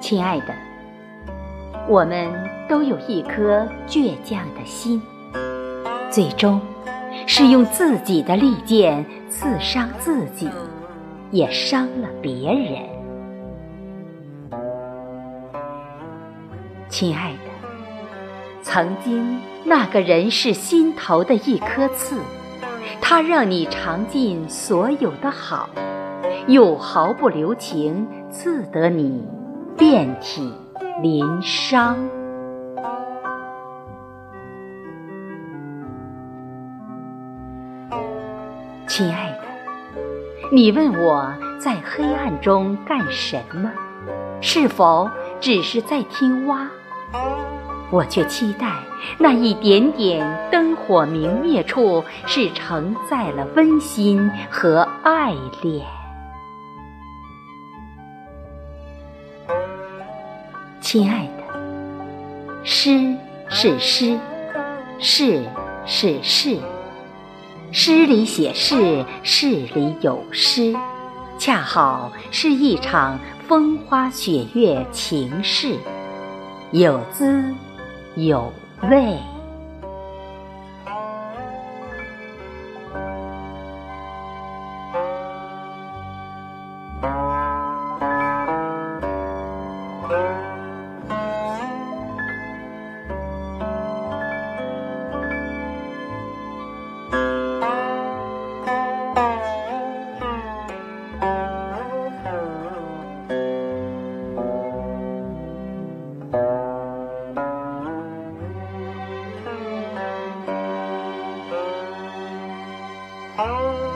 亲爱的我们都有一颗倔强的心最终是用自己的利剑刺伤自己也伤了别人。亲爱的曾经那个人是心头的一颗刺他让你尝尽所有的好，又毫不留情刺得你遍体鳞伤。亲爱的，你问我在黑暗中干什么？是否只是在听蛙？我却期待那一点点灯火明灭处，是承载了温馨和爱恋。亲爱的，诗是诗，事是事，诗里写事，事里有诗，恰好是一场风花雪月情事。有滋有味。Oh.